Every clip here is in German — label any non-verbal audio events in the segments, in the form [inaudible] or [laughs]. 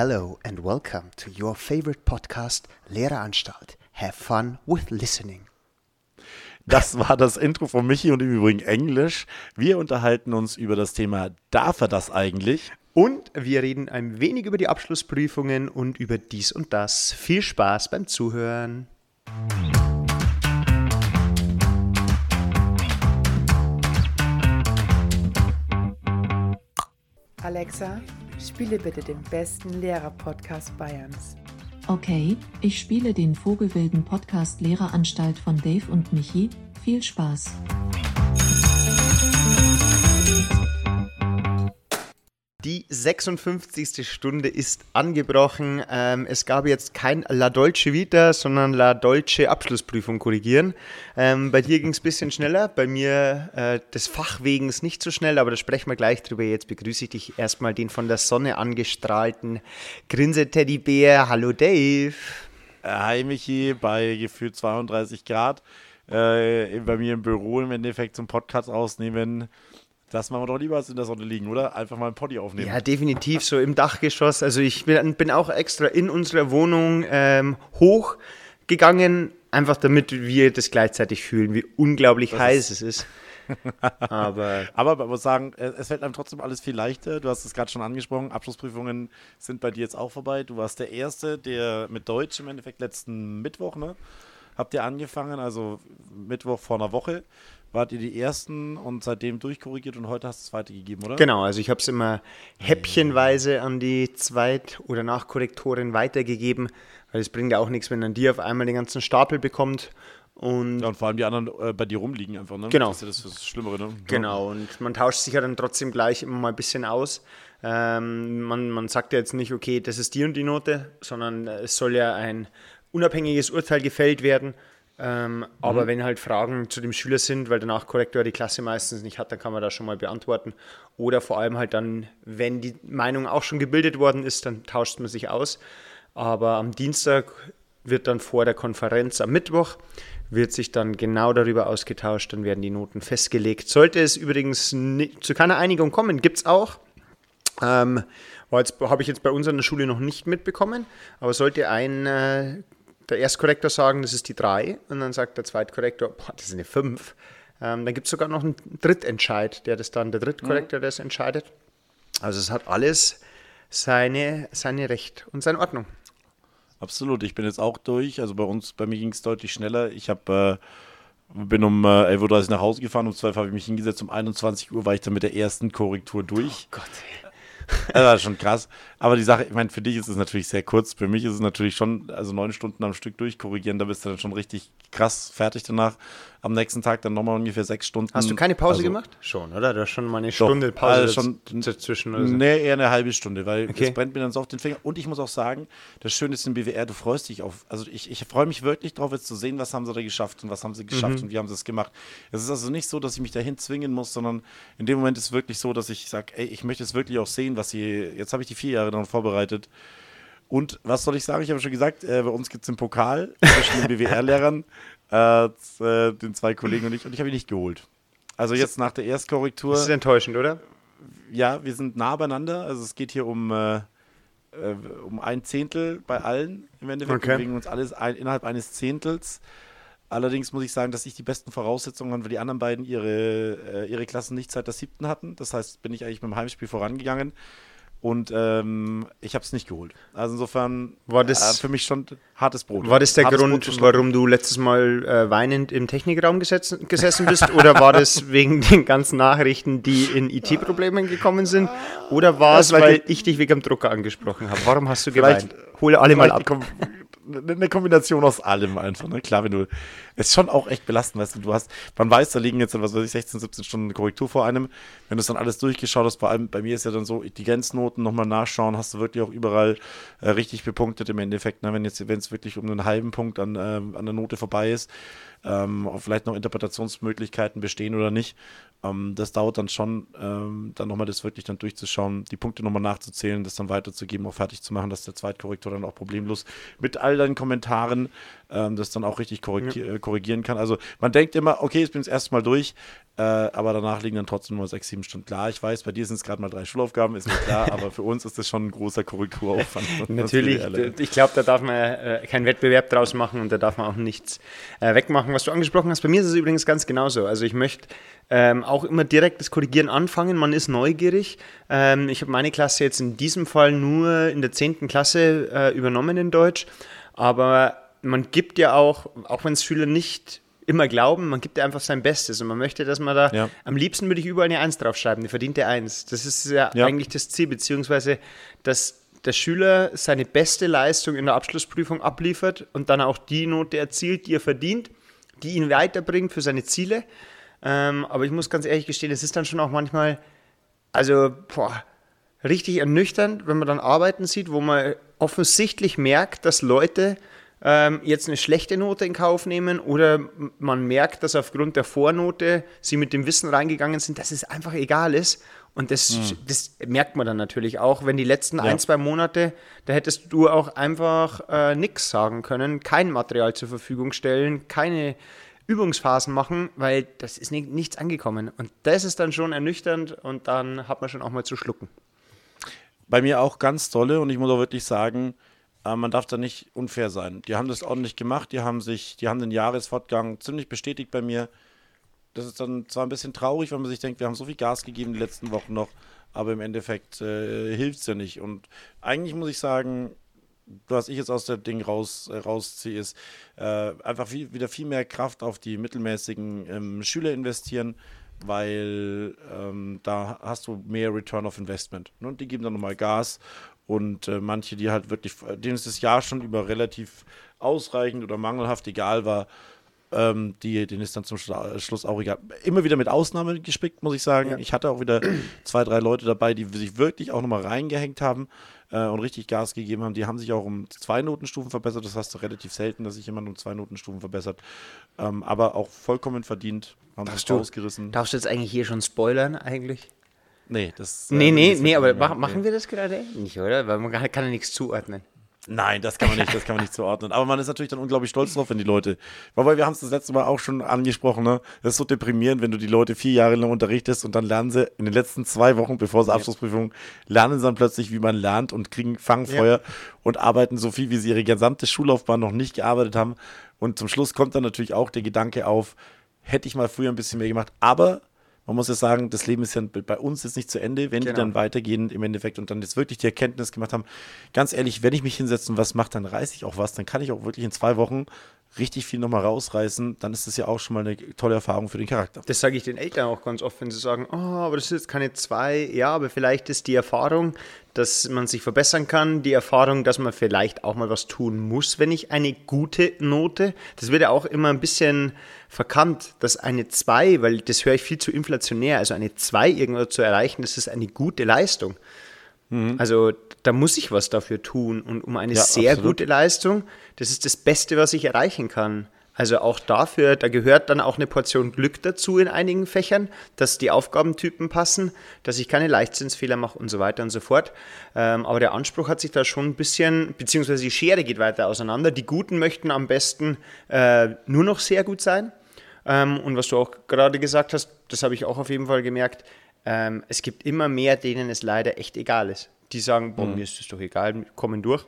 Hello and welcome to your favorite podcast, Lehreranstalt. Have fun with listening. Das war das Intro von Michi und im Übrigen Englisch. Wir unterhalten uns über das Thema, darf er das eigentlich? Und wir reden ein wenig über die Abschlussprüfungen und über dies und das. Viel Spaß beim Zuhören. Alexa, spiele bitte den besten Lehrer-Podcast Bayerns. Okay, ich spiele den Vogelwilden Podcast Lehreranstalt von Dave und Michi. Viel Spaß. Die 56. Stunde ist angebrochen. Ähm, es gab jetzt kein La Dolce Vita, sondern La Dolce Abschlussprüfung korrigieren. Ähm, bei dir ging es ein bisschen schneller, bei mir äh, des Fachwegens nicht so schnell, aber da sprechen wir gleich drüber. Jetzt begrüße ich dich erstmal den von der Sonne angestrahlten Grinse-Teddybär. Hallo Dave. Äh, hi Michi, bei gefühlt 32 Grad. Äh, bei mir im Büro im Endeffekt zum Podcast ausnehmen. Das machen wir doch lieber als in der Sonne liegen, oder? Einfach mal ein Poddy aufnehmen. Ja, definitiv, so im Dachgeschoss. Also ich bin, bin auch extra in unserer Wohnung ähm, hochgegangen, einfach damit wir das gleichzeitig fühlen, wie unglaublich das heiß es ist. [laughs] Aber, Aber man muss sagen, es fällt einem trotzdem alles viel leichter. Du hast es gerade schon angesprochen, Abschlussprüfungen sind bei dir jetzt auch vorbei. Du warst der Erste, der mit Deutsch im Endeffekt letzten Mittwoch, ne? Habt ihr angefangen, also Mittwoch vor einer Woche wart ihr die Ersten und seitdem durchkorrigiert und heute hast du es weitergegeben, oder? Genau, also ich habe es immer häppchenweise an die Zweit- oder Nachkorrektorin weitergegeben, weil es bringt ja auch nichts, wenn dann die auf einmal den ganzen Stapel bekommt. Und, ja, und vor allem die anderen äh, bei dir rumliegen einfach, ne? Genau. Das ist ja das Schlimmere, ne? Genau, und man tauscht sich ja dann trotzdem gleich immer mal ein bisschen aus. Ähm, man, man sagt ja jetzt nicht, okay, das ist die und die Note, sondern es soll ja ein unabhängiges Urteil gefällt werden. Ähm, mhm. Aber wenn halt Fragen zu dem Schüler sind, weil der Nachkorrektor die Klasse meistens nicht hat, dann kann man das schon mal beantworten. Oder vor allem halt dann, wenn die Meinung auch schon gebildet worden ist, dann tauscht man sich aus. Aber am Dienstag wird dann vor der Konferenz am Mittwoch wird sich dann genau darüber ausgetauscht, dann werden die Noten festgelegt. Sollte es übrigens zu keiner Einigung kommen, gibt es auch. Ähm, habe ich jetzt bei uns an der Schule noch nicht mitbekommen, aber sollte ein äh, der Erstkorrektor sagen, das ist die 3 und dann sagt der Zweitkorrektor, boah, das ist eine 5. Ähm, dann gibt es sogar noch einen Drittentscheid, der das dann, der Drittkorrektor, mhm. der das entscheidet. Also es hat alles seine, seine Recht und seine Ordnung. Absolut, ich bin jetzt auch durch. Also bei uns, bei mir ging es deutlich schneller. Ich habe äh, bin um äh, 11.30 Uhr nach Hause gefahren, um 12 Uhr habe ich mich hingesetzt, um 21 Uhr war ich dann mit der ersten Korrektur durch. Oh Gott. [laughs] Das war schon krass. Aber die Sache, ich meine, für dich ist es natürlich sehr kurz. Für mich ist es natürlich schon, also neun Stunden am Stück durchkorrigieren, da bist du dann schon richtig krass fertig danach. Am nächsten Tag dann nochmal ungefähr sechs Stunden. Hast du keine Pause also, gemacht? Schon, oder? Du hast schon mal eine Stunde Doch, Pause also schon dazwischen. Oder so. Nee, eher eine halbe Stunde, weil okay. es brennt mir dann so auf den Finger. Und ich muss auch sagen, das Schöne ist im BWR, du freust dich auf, also ich, ich freue mich wirklich drauf, jetzt zu sehen, was haben sie da geschafft und was haben sie geschafft mhm. und wie haben sie es gemacht. Es ist also nicht so, dass ich mich dahin zwingen muss, sondern in dem Moment ist es wirklich so, dass ich sage, ey, ich möchte es wirklich auch sehen, was sie, jetzt habe ich die vier Jahre dann vorbereitet. Und was soll ich sagen? Ich habe schon gesagt, äh, bei uns gibt es einen Pokal zwischen den [laughs] BWR-Lehrern, äh, äh, den zwei Kollegen und ich, und ich habe ihn nicht geholt. Also jetzt nach der Erstkorrektur. Das ist enttäuschend, oder? Ja, wir sind nah beieinander. Also es geht hier um, äh, äh um ein Zehntel bei allen im Endeffekt. Okay. Wir bewegen uns alles ein, innerhalb eines Zehntels. Allerdings muss ich sagen, dass ich die besten Voraussetzungen habe, weil die anderen beiden ihre, äh, ihre Klassen nicht seit der siebten hatten. Das heißt, bin ich eigentlich mit dem Heimspiel vorangegangen. Und ähm, ich habe es nicht geholt. Also insofern war das äh, für mich schon hartes Brot. War das der hartes Grund, warum du letztes Mal äh, weinend im Technikraum gesetzen, gesessen bist? oder war das [laughs] wegen den ganzen Nachrichten, die in IT-Problemen gekommen sind? Oder war es, weil ich dich wegen dem Drucker angesprochen habe? Warum hast du geweint? Hole alle mal ab eine Kombination aus allem einfach. Ne? Klar, wenn du, es ist schon auch echt belastend, weißt du, du hast, man weiß, da liegen jetzt, was weiß ich, 16, 17 Stunden Korrektur vor einem. Wenn du es dann alles durchgeschaut hast, vor allem bei mir ist ja dann so, die Grenznoten nochmal nachschauen, hast du wirklich auch überall äh, richtig bepunktet im Endeffekt. Ne? Wenn jetzt, wenn es wirklich um einen halben Punkt an, äh, an der Note vorbei ist, ähm, vielleicht noch Interpretationsmöglichkeiten bestehen oder nicht. Ähm, das dauert dann schon, ähm, dann nochmal das wirklich dann durchzuschauen, die Punkte nochmal nachzuzählen, das dann weiterzugeben, auch fertig zu machen, dass der Zweitkorrektor dann auch problemlos mit all deinen Kommentaren ähm, das dann auch richtig korrigier ja. Äh, korrigieren kann. Also man denkt immer, okay, ich bin das erste Mal durch, äh, aber danach liegen dann trotzdem nur sechs, sieben Stunden. Klar, ich weiß, bei dir sind es gerade mal drei Schulaufgaben, ist mir klar, [laughs] aber für uns ist das schon ein großer Korrekturaufwand. [laughs] Natürlich, ich glaube, da darf man äh, keinen Wettbewerb draus machen und da darf man auch nichts äh, wegmachen. Was du angesprochen hast, bei mir ist es übrigens ganz genauso. Also ich möchte ähm, auch immer direkt das Korrigieren anfangen. Man ist neugierig. Ähm, ich habe meine Klasse jetzt in diesem Fall nur in der 10. Klasse äh, übernommen in Deutsch. Aber man gibt ja auch, auch wenn es Schüler nicht immer glauben, man gibt einfach sein Bestes und man möchte, dass man da, ja. am liebsten würde ich überall eine Eins draufschreiben, eine verdiente Eins. Das ist ja, ja, eigentlich das Ziel, beziehungsweise, dass der Schüler seine beste Leistung in der Abschlussprüfung abliefert und dann auch die Note erzielt, die er verdient, die ihn weiterbringt für seine Ziele. Ähm, aber ich muss ganz ehrlich gestehen, es ist dann schon auch manchmal, also, boah, richtig ernüchternd, wenn man dann Arbeiten sieht, wo man offensichtlich merkt, dass Leute ähm, jetzt eine schlechte Note in Kauf nehmen oder man merkt, dass aufgrund der Vornote sie mit dem Wissen reingegangen sind, dass es einfach egal ist. Und das, mhm. das merkt man dann natürlich auch, wenn die letzten ja. ein, zwei Monate, da hättest du auch einfach äh, nichts sagen können, kein Material zur Verfügung stellen, keine Übungsphasen machen, weil das ist nicht, nichts angekommen. Und das ist dann schon ernüchternd und dann hat man schon auch mal zu schlucken. Bei mir auch ganz tolle und ich muss auch wirklich sagen, aber man darf da nicht unfair sein. Die haben das ordentlich gemacht, die haben sich, die haben den Jahresfortgang ziemlich bestätigt bei mir. Das ist dann zwar ein bisschen traurig, wenn man sich denkt, wir haben so viel Gas gegeben die letzten Wochen noch, aber im Endeffekt äh, hilft es ja nicht. Und eigentlich muss ich sagen, was ich jetzt aus dem Ding raus, äh, rausziehe, ist äh, einfach viel, wieder viel mehr Kraft auf die mittelmäßigen ähm, Schüler investieren, weil ähm, da hast du mehr Return of Investment. Ne? Und die geben dann nochmal Gas und äh, manche, die halt wirklich, denen ist das Jahr schon über relativ ausreichend oder mangelhaft egal war, ähm, die, denen ist dann zum Schluss auch egal. Immer wieder mit Ausnahme gespickt, muss ich sagen. Ja. Ich hatte auch wieder zwei, drei Leute dabei, die sich wirklich auch nochmal reingehängt haben äh, und richtig Gas gegeben haben. Die haben sich auch um zwei Notenstufen verbessert. Das hast du relativ selten, dass sich jemand um zwei Notenstufen verbessert. Ähm, aber auch vollkommen verdient. Haben darfst sich du, ausgerissen. Darfst du jetzt eigentlich hier schon spoilern, eigentlich? Nee, das. Nee, äh, nee, nee, aber mach, machen wir das gerade? Nicht, oder? Weil man kann, ja nichts zuordnen. Nein, das kann man nicht, das kann man nicht zuordnen. Aber man ist natürlich dann unglaublich stolz drauf, wenn die Leute. Weil wir haben es das letzte Mal auch schon angesprochen, ne? Das ist so deprimierend, wenn du die Leute vier Jahre lang unterrichtest und dann lernen sie in den letzten zwei Wochen, bevor sie Abschlussprüfung, lernen sie dann plötzlich, wie man lernt und kriegen Fangfeuer ja. und arbeiten so viel, wie sie ihre gesamte Schullaufbahn noch nicht gearbeitet haben. Und zum Schluss kommt dann natürlich auch der Gedanke auf, hätte ich mal früher ein bisschen mehr gemacht. Aber man muss ja sagen, das Leben ist ja bei uns jetzt nicht zu Ende, wenn genau. die dann weitergehen im Endeffekt und dann jetzt wirklich die Erkenntnis gemacht haben, ganz ehrlich, wenn ich mich hinsetze und was mache, dann reiße ich auch was, dann kann ich auch wirklich in zwei Wochen richtig viel nochmal rausreißen, dann ist das ja auch schon mal eine tolle Erfahrung für den Charakter. Das sage ich den Eltern auch ganz oft, wenn sie sagen, oh, aber das ist jetzt keine zwei, ja, aber vielleicht ist die Erfahrung, dass man sich verbessern kann, die Erfahrung, dass man vielleicht auch mal was tun muss, wenn ich eine gute Note, das wird ja auch immer ein bisschen verkannt, dass eine 2, weil das höre ich viel zu inflationär, also eine 2 irgendwo zu erreichen, das ist eine gute Leistung. Mhm. Also da muss ich was dafür tun. Und um eine ja, sehr absolut. gute Leistung, das ist das Beste, was ich erreichen kann. Also auch dafür, da gehört dann auch eine Portion Glück dazu in einigen Fächern, dass die Aufgabentypen passen, dass ich keine Leichtsinnsfehler mache und so weiter und so fort. Ähm, aber der Anspruch hat sich da schon ein bisschen, beziehungsweise die Schere geht weiter auseinander. Die Guten möchten am besten äh, nur noch sehr gut sein. Ähm, und was du auch gerade gesagt hast, das habe ich auch auf jeden Fall gemerkt, ähm, es gibt immer mehr, denen es leider echt egal ist. Die sagen, boah, mhm. mir ist es doch egal, kommen durch.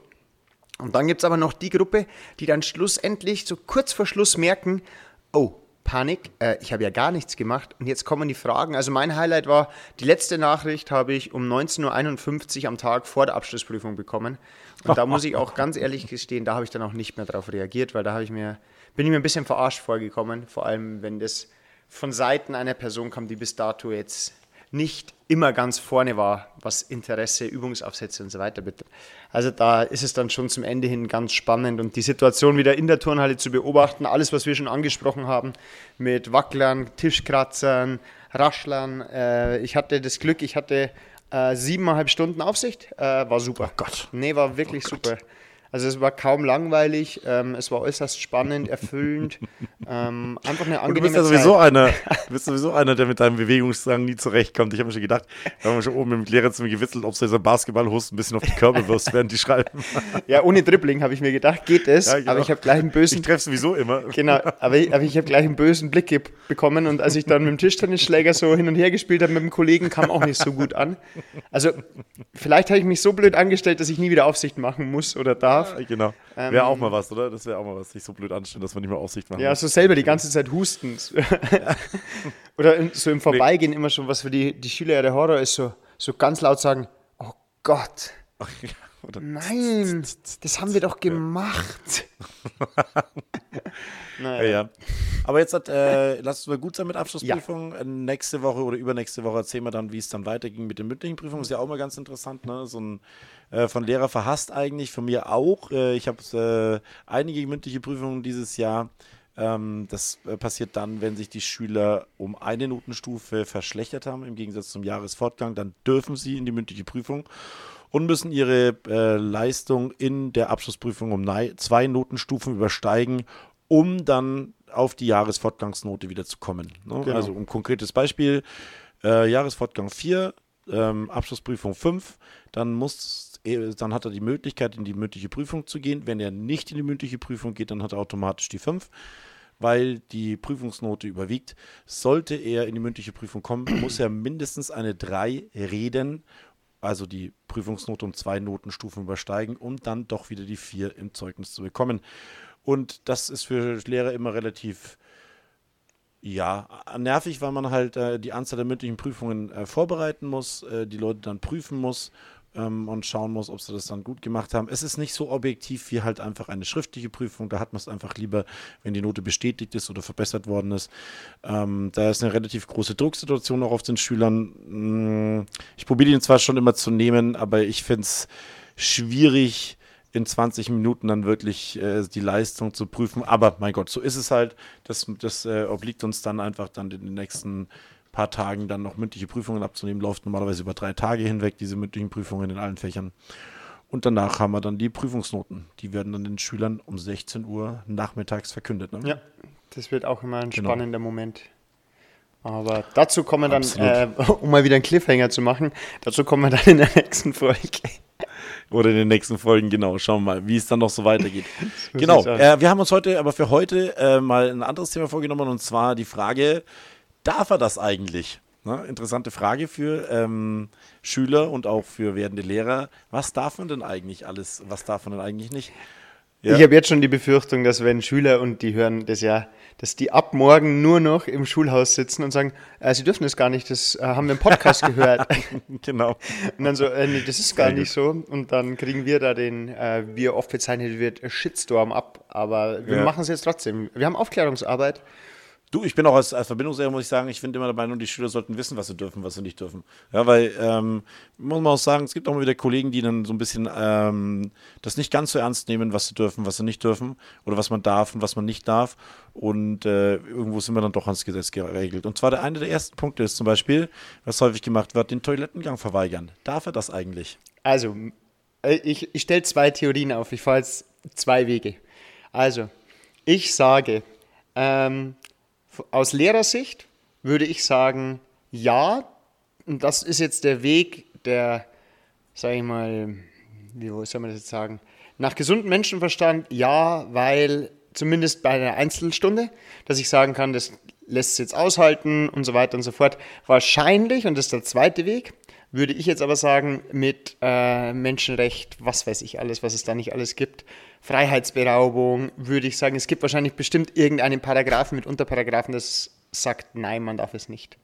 Und dann gibt es aber noch die Gruppe, die dann schlussendlich so kurz vor Schluss merken, oh, Panik, äh, ich habe ja gar nichts gemacht und jetzt kommen die Fragen. Also mein Highlight war, die letzte Nachricht habe ich um 19.51 Uhr am Tag vor der Abschlussprüfung bekommen. Und da muss ich auch ganz ehrlich gestehen, da habe ich dann auch nicht mehr darauf reagiert, weil da habe ich mir, bin ich mir ein bisschen verarscht vorgekommen, vor allem wenn das von Seiten einer Person kam, die bis dato jetzt nicht immer ganz vorne war, was Interesse, Übungsaufsätze und so weiter betrifft. Also da ist es dann schon zum Ende hin ganz spannend und die Situation wieder in der Turnhalle zu beobachten, alles, was wir schon angesprochen haben, mit Wacklern, Tischkratzern, Raschlern. Äh, ich hatte das Glück, ich hatte äh, siebeneinhalb Stunden Aufsicht, äh, war super. Oh Gott. Nee, war wirklich oh super. Also es war kaum langweilig, ähm, es war äußerst spannend, erfüllend, ähm, einfach eine angenehme du bist ja sowieso Zeit. einer, du bist sowieso einer, der mit deinem Bewegungsdrang nie zurechtkommt. Ich habe mir schon gedacht, wir haben schon oben im Lehrerzimmer gewitzelt, ob du dieser Basketballhust ein bisschen auf die Körbe wirst, während die schreiben. ja, ohne Dribbling habe ich mir gedacht, geht es, ja, genau. aber ich habe gleich einen bösen... Ich treffe sowieso immer. Genau, aber ich, aber ich habe gleich einen bösen Blick bekommen und als ich dann mit dem Tischtennisschläger so hin und her gespielt habe mit dem Kollegen, kam auch nicht so gut an. Also vielleicht habe ich mich so blöd angestellt, dass ich nie wieder Aufsicht machen muss oder darf. Ja, genau. Ähm, wäre auch mal was, oder? Das wäre auch mal was, sich so blöd anstellen, dass man nicht mehr Aufsicht macht. Ja, so selber die ganze Zeit husten. [laughs] oder so im Vorbeigehen nee. immer schon, was für die, die Schüler ja der Horror ist, so, so ganz laut sagen, oh Gott. [laughs] Oder Nein, das haben wir doch gemacht. [laughs] naja. Ja. Aber jetzt hat, äh, lass es mal gut sein mit Abschlussprüfung. Ja. Nächste Woche oder übernächste Woche erzählen wir dann, wie es dann weiterging mit den mündlichen Prüfungen. Ist ja auch mal ganz interessant, ne? So ein äh, von Lehrer verhasst eigentlich, von mir auch. Äh, ich habe äh, einige mündliche Prüfungen dieses Jahr. Ähm, das äh, passiert dann, wenn sich die Schüler um eine Notenstufe verschlechtert haben, im Gegensatz zum Jahresfortgang. Dann dürfen sie in die mündliche Prüfung und müssen ihre äh, Leistung in der Abschlussprüfung um zwei Notenstufen übersteigen, um dann auf die Jahresfortgangsnote wieder zu kommen. Ne? Genau. Also ein konkretes Beispiel, äh, Jahresfortgang 4, ähm, Abschlussprüfung 5, dann muss dann hat er die Möglichkeit, in die mündliche Prüfung zu gehen. Wenn er nicht in die mündliche Prüfung geht, dann hat er automatisch die 5, weil die Prüfungsnote überwiegt. Sollte er in die mündliche Prüfung kommen, [clears throat] muss er mindestens eine 3 reden also die Prüfungsnote um zwei Notenstufen übersteigen, um dann doch wieder die vier im Zeugnis zu bekommen. Und das ist für Lehrer immer relativ ja, nervig, weil man halt äh, die Anzahl der mündlichen Prüfungen äh, vorbereiten muss, äh, die Leute dann prüfen muss ähm, und schauen muss, ob sie das dann gut gemacht haben. Es ist nicht so objektiv wie halt einfach eine schriftliche Prüfung. Da hat man es einfach lieber, wenn die Note bestätigt ist oder verbessert worden ist. Ähm, da ist eine relativ große Drucksituation auch auf den Schülern. Mm, ich probiere ihn zwar schon immer zu nehmen, aber ich finde es schwierig, in 20 Minuten dann wirklich äh, die Leistung zu prüfen. Aber mein Gott, so ist es halt. Das, das äh, obliegt uns dann einfach dann in den nächsten paar Tagen dann noch mündliche Prüfungen abzunehmen. Läuft normalerweise über drei Tage hinweg, diese mündlichen Prüfungen in allen Fächern. Und danach haben wir dann die Prüfungsnoten. Die werden dann den Schülern um 16 Uhr nachmittags verkündet. Ne? Ja, das wird auch immer ein genau. spannender Moment. Aber dazu kommen wir dann, äh, [laughs] um mal wieder einen Cliffhanger zu machen, dazu kommen wir dann in der nächsten Folge. [laughs] Oder in den nächsten Folgen, genau. Schauen wir mal, wie es dann noch so weitergeht. [laughs] genau. Äh, wir haben uns heute aber für heute äh, mal ein anderes Thema vorgenommen und zwar die Frage, Darf er das eigentlich? Ne? Interessante Frage für ähm, Schüler und auch für werdende Lehrer. Was darf man denn eigentlich alles? Was darf man denn eigentlich nicht? Ja. Ich habe jetzt schon die Befürchtung, dass wenn Schüler und die hören das ja, dass die ab morgen nur noch im Schulhaus sitzen und sagen, äh, sie dürfen das gar nicht, das äh, haben wir im Podcast gehört. [laughs] genau. Und dann so, äh, nee, das ist gar Sehr nicht gut. so. Und dann kriegen wir da den, äh, wie er oft bezeichnet wird, Shitstorm ab. Aber wir ja. machen es jetzt trotzdem. Wir haben Aufklärungsarbeit Du, ich bin auch als, als Verbindungslehrer, muss ich sagen, ich finde immer der Meinung, die Schüler sollten wissen, was sie dürfen, was sie nicht dürfen. Ja, weil, ähm, muss man auch sagen, es gibt auch mal wieder Kollegen, die dann so ein bisschen ähm, das nicht ganz so ernst nehmen, was sie dürfen, was sie nicht dürfen oder was man darf und was man nicht darf. Und äh, irgendwo sind wir dann doch ans Gesetz geregelt. Und zwar der eine der ersten Punkte ist zum Beispiel, was häufig gemacht wird, den Toilettengang verweigern. Darf er das eigentlich? Also, äh, ich, ich stelle zwei Theorien auf. Ich fahre jetzt zwei Wege. Also, ich sage, ähm, aus Lehrersicht würde ich sagen, ja, und das ist jetzt der Weg, der, sage ich mal, wie soll man das jetzt sagen, nach gesundem Menschenverstand, ja, weil zumindest bei einer Einzelstunde, dass ich sagen kann, das lässt es jetzt aushalten und so weiter und so fort. Wahrscheinlich, und das ist der zweite Weg, würde ich jetzt aber sagen, mit äh, Menschenrecht, was weiß ich alles, was es da nicht alles gibt, Freiheitsberaubung, würde ich sagen, es gibt wahrscheinlich bestimmt irgendeinen Paragraphen mit Unterparagraphen, das sagt, nein, man darf es nicht.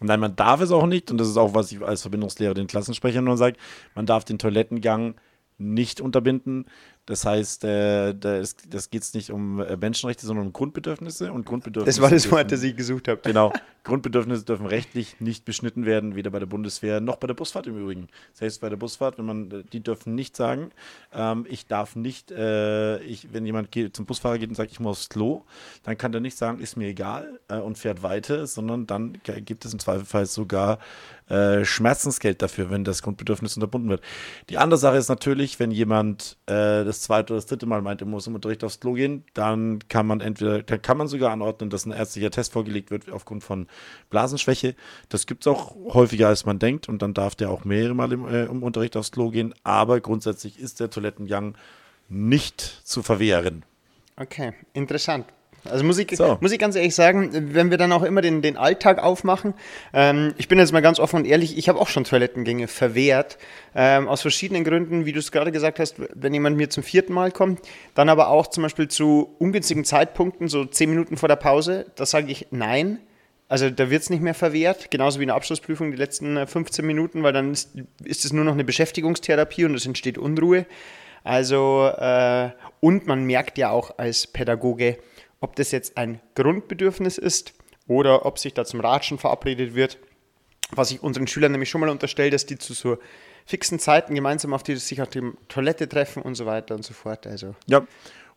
Nein, man darf es auch nicht. Und das ist auch, was ich als Verbindungslehrer den Klassensprechern nur sage. Man darf den Toilettengang nicht unterbinden. Das heißt, äh, das, das geht es nicht um äh, Menschenrechte, sondern um Grundbedürfnisse. Und Grundbedürfnisse das war das Wort, das ich gesucht habe. Genau. Grundbedürfnisse dürfen rechtlich nicht beschnitten werden, weder bei der Bundeswehr noch bei der Busfahrt im Übrigen. Selbst bei der Busfahrt, wenn man, die dürfen nicht sagen, ähm, ich darf nicht, äh, ich, wenn jemand geht, zum Busfahrer geht und sagt, ich muss aufs Klo, dann kann der nicht sagen, ist mir egal äh, und fährt weiter, sondern dann gibt es im Zweifelsfall sogar äh, Schmerzensgeld dafür, wenn das Grundbedürfnis unterbunden wird. Die andere Sache ist natürlich, natürlich, wenn jemand äh, das zweite oder das dritte Mal meint, er muss im Unterricht aufs Klo gehen, dann kann man entweder, dann kann man sogar anordnen, dass ein ärztlicher Test vorgelegt wird aufgrund von Blasenschwäche. Das gibt es auch häufiger, als man denkt und dann darf der auch mehrere Mal im, äh, im Unterricht aufs Klo gehen. Aber grundsätzlich ist der Toilettengang nicht zu verwehren. Okay, interessant. Also muss ich, so. muss ich ganz ehrlich sagen, wenn wir dann auch immer den, den Alltag aufmachen, ähm, ich bin jetzt mal ganz offen und ehrlich, ich habe auch schon Toilettengänge verwehrt, ähm, aus verschiedenen Gründen, wie du es gerade gesagt hast, wenn jemand mir zum vierten Mal kommt, dann aber auch zum Beispiel zu ungünstigen Zeitpunkten, so zehn Minuten vor der Pause, da sage ich nein. Also da wird es nicht mehr verwehrt, genauso wie in der Abschlussprüfung die letzten 15 äh, Minuten, weil dann ist, ist es nur noch eine Beschäftigungstherapie und es entsteht Unruhe. Also, äh, und man merkt ja auch als Pädagoge, ob das jetzt ein Grundbedürfnis ist oder ob sich da zum Ratschen verabredet wird. Was ich unseren Schülern nämlich schon mal unterstelle, dass die zu so fixen Zeiten gemeinsam auf die sich auf die Toilette treffen und so weiter und so fort. Also. Ja.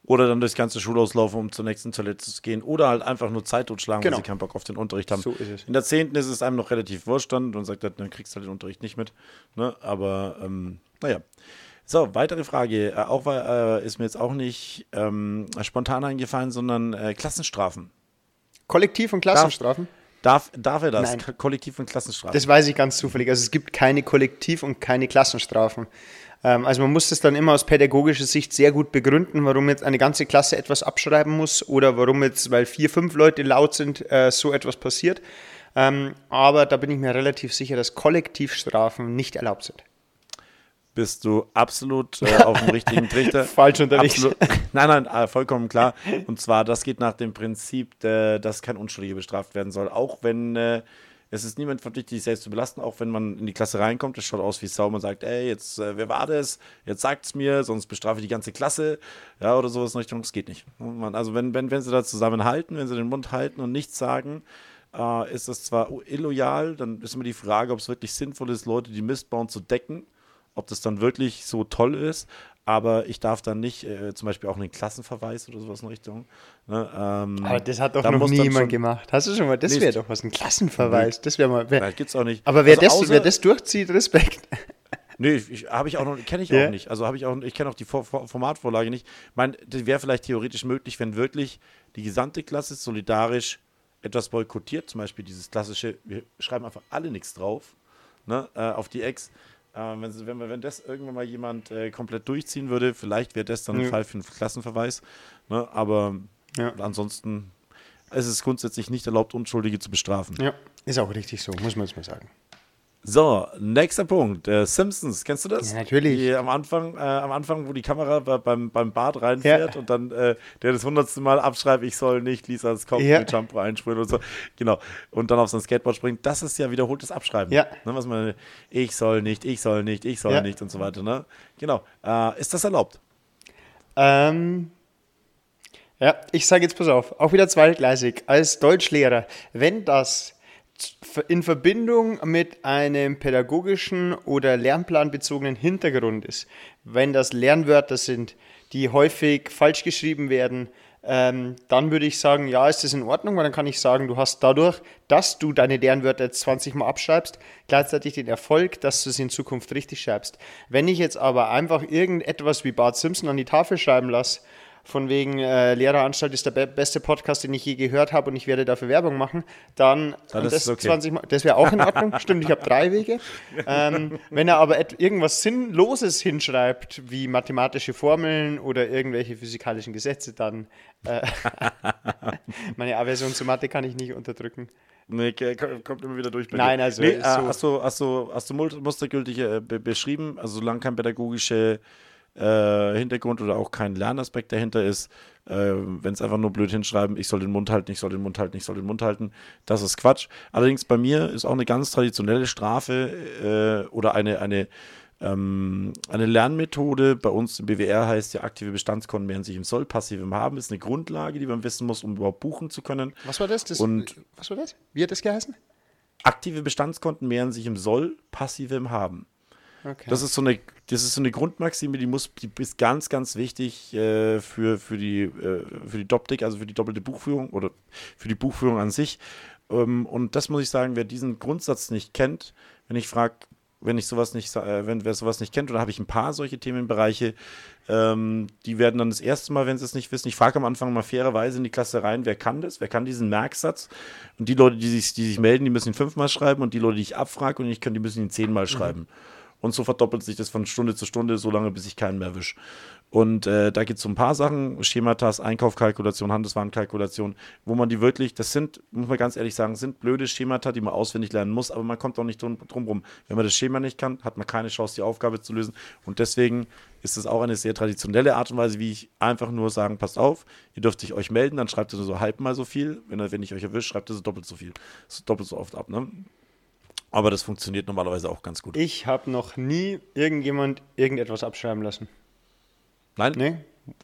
Oder dann durchs ganze Schulhaus laufen, um zur nächsten Toilette zu gehen. Oder halt einfach nur Zeit totschlagen, genau. weil sie keinen Bock auf den Unterricht haben. So ist es. In der 10. ist es einem noch relativ wurscht und sagt, dann kriegst du halt den Unterricht nicht mit. Ne? Aber ähm, naja. So, weitere Frage. Äh, auch äh, ist mir jetzt auch nicht ähm, spontan eingefallen, sondern äh, Klassenstrafen. Kollektiv- und Klassenstrafen? Darf, darf er das? Nein. Kollektiv- und Klassenstrafen? Das weiß ich ganz zufällig. Also es gibt keine Kollektiv- und keine Klassenstrafen. Ähm, also man muss das dann immer aus pädagogischer Sicht sehr gut begründen, warum jetzt eine ganze Klasse etwas abschreiben muss oder warum jetzt, weil vier, fünf Leute laut sind, äh, so etwas passiert. Ähm, aber da bin ich mir relativ sicher, dass Kollektivstrafen nicht erlaubt sind bist du absolut äh, auf dem richtigen Trichter. [laughs] Falsch unterwegs. Absolut, [laughs] nein, nein, äh, vollkommen klar. Und zwar, das geht nach dem Prinzip, äh, dass kein Unschuldiger bestraft werden soll. Auch wenn äh, es ist niemand verpflichtet, sich selbst zu belasten, auch wenn man in die Klasse reinkommt, es schaut aus wie Sau, man sagt, ey, jetzt, äh, wer war das? Jetzt sagt es mir, sonst bestrafe ich die ganze Klasse, ja, oder sowas in Richtung, das geht nicht. Also wenn, wenn, wenn sie da zusammenhalten, wenn sie den Mund halten und nichts sagen, äh, ist das zwar illoyal, dann ist immer die Frage, ob es wirklich sinnvoll ist, Leute, die Mist bauen, zu decken ob das dann wirklich so toll ist. Aber ich darf dann nicht äh, zum Beispiel auch einen Klassenverweis oder sowas in Richtung. Ne, ähm, aber das hat doch noch nie jemand gemacht. Hast du schon mal? Das wäre doch was, ein Klassenverweis. Das wäre mal. Wär, Nein, gibt's auch nicht. Aber wer, also das, wer das durchzieht, Respekt. [laughs] Nee, habe ich auch noch, kenne ich yeah. auch nicht. Also habe ich auch, ich kenne auch die Formatvorlage nicht. Ich meine, das wäre vielleicht theoretisch möglich, wenn wirklich die gesamte Klasse solidarisch etwas boykottiert, zum Beispiel dieses klassische, wir schreiben einfach alle nichts drauf, ne, äh, auf die Ex. Äh, wenn, wenn, wenn das irgendwann mal jemand äh, komplett durchziehen würde, vielleicht wäre das dann ein ja. Fall für einen Klassenverweis. Ne? Aber ja. ansonsten ist es grundsätzlich nicht erlaubt, Unschuldige zu bestrafen. Ja, ist auch richtig so, muss man jetzt mal sagen. So, nächster Punkt. Äh, Simpsons, kennst du das? Ja, natürlich. Die, am, Anfang, äh, am Anfang, wo die Kamera beim, beim Bad reinfährt ja. und dann äh, der das hundertste Mal abschreibt, ich soll nicht Lisas Kopf ja. mit Shampoo einsprühen und so. Genau. Und dann auf sein Skateboard springt. Das ist ja wiederholtes Abschreiben. Ja. Ne, was man, ich soll nicht, ich soll nicht, ich soll ja. nicht und so weiter. Ne? Genau. Äh, ist das erlaubt? Ähm. Ja, ich sage jetzt, pass auf, auch wieder zweigleisig. Als Deutschlehrer, wenn das in Verbindung mit einem pädagogischen oder lernplanbezogenen Hintergrund ist, wenn das Lernwörter sind, die häufig falsch geschrieben werden, ähm, dann würde ich sagen, ja, ist das in Ordnung, weil dann kann ich sagen, du hast dadurch, dass du deine Lernwörter jetzt 20 Mal abschreibst, gleichzeitig den Erfolg, dass du sie in Zukunft richtig schreibst. Wenn ich jetzt aber einfach irgendetwas wie Bart Simpson an die Tafel schreiben lasse, von wegen äh, Lehreranstalt ist der be beste Podcast, den ich je gehört habe und ich werde dafür Werbung machen, dann das, das, okay. das wäre auch in Ordnung. [laughs] Stimmt, ich habe drei Wege. Ähm, wenn er aber irgendwas Sinnloses hinschreibt, wie mathematische Formeln oder irgendwelche physikalischen Gesetze, dann äh, [laughs] meine Aversion zur Mathe kann ich nicht unterdrücken. Nee, kommt immer wieder durch. Nein, also. Nee, äh, so hast, du, hast, du, hast du mustergültig äh, beschrieben, also solange kein pädagogische äh, Hintergrund oder auch kein Lernaspekt dahinter ist, äh, wenn es einfach nur blöd hinschreiben, ich soll den Mund halten, ich soll den Mund halten, ich soll den Mund halten, das ist Quatsch. Allerdings bei mir ist auch eine ganz traditionelle Strafe äh, oder eine, eine, ähm, eine Lernmethode, bei uns im BWR heißt ja aktive Bestandskonten mehren sich im Soll, passiv im Haben, ist eine Grundlage, die man wissen muss, um überhaupt buchen zu können. Was war das? das Und was war das? Wie hat das geheißen? Aktive Bestandskonten mehren sich im Soll, passive im Haben. Okay. Das ist so eine, das ist so eine Grundmaxime, die muss, die ist ganz, ganz wichtig äh, für, für die, äh, für die Doptik, also für die doppelte Buchführung oder für die Buchführung an sich. Ähm, und das muss ich sagen, wer diesen Grundsatz nicht kennt, wenn ich frage, wenn ich sowas nicht, äh, wenn wer sowas nicht kennt, oder habe ich ein paar solche Themenbereiche, ähm, die werden dann das erste Mal, wenn sie es nicht wissen, ich frage am Anfang mal fairerweise in die Klasse rein, wer kann das, wer kann diesen Merksatz und die Leute, die sich, die sich melden, die müssen ihn fünfmal schreiben und die Leute, die ich abfrage und ich kann, die müssen ihn zehnmal mhm. Und so verdoppelt sich das von Stunde zu Stunde, so lange, bis ich keinen mehr wische. Und äh, da gibt es so ein paar Sachen, Schematas, Einkaufkalkulation, Handelswarenkalkulation, wo man die wirklich, das sind, muss man ganz ehrlich sagen, sind blöde Schemata, die man auswendig lernen muss, aber man kommt auch nicht drum, drum rum. Wenn man das Schema nicht kann, hat man keine Chance, die Aufgabe zu lösen. Und deswegen ist es auch eine sehr traditionelle Art und Weise, wie ich einfach nur sagen, passt auf, ihr dürft euch melden, dann schreibt ihr so halb mal so viel. Wenn, wenn ich euch erwische, schreibt ihr so doppelt so viel. So doppelt so oft ab, ne? Aber das funktioniert normalerweise auch ganz gut. Ich habe noch nie irgendjemand irgendetwas abschreiben lassen. Nein? Nee.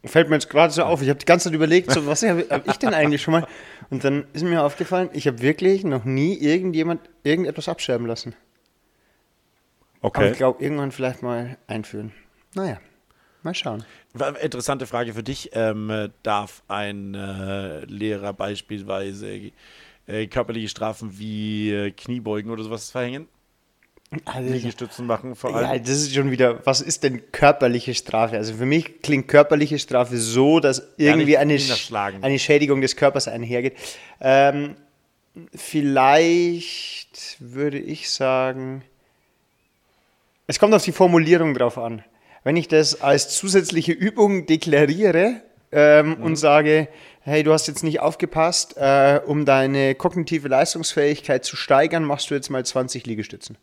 Fällt mir jetzt gerade so auf. Ich habe die ganze Zeit überlegt, so, was habe hab ich denn eigentlich schon mal? Und dann ist mir aufgefallen, ich habe wirklich noch nie irgendjemand irgendetwas abschreiben lassen. Okay. Aber ich glaube, irgendwann vielleicht mal einführen. Naja, mal schauen. Interessante Frage für dich. Ähm, darf ein äh, Lehrer beispielsweise äh, körperliche Strafen wie äh, Kniebeugen oder sowas verhängen? Also, Liegestützen machen vor allem. Ja, das ist schon wieder, was ist denn körperliche Strafe? Also für mich klingt körperliche Strafe so, dass irgendwie ja, eine, eine Schädigung des Körpers einhergeht. Ähm, vielleicht würde ich sagen, es kommt auf die Formulierung drauf an. Wenn ich das als zusätzliche Übung deklariere ähm, mhm. und sage, hey, du hast jetzt nicht aufgepasst, äh, um deine kognitive Leistungsfähigkeit zu steigern, machst du jetzt mal 20 Liegestützen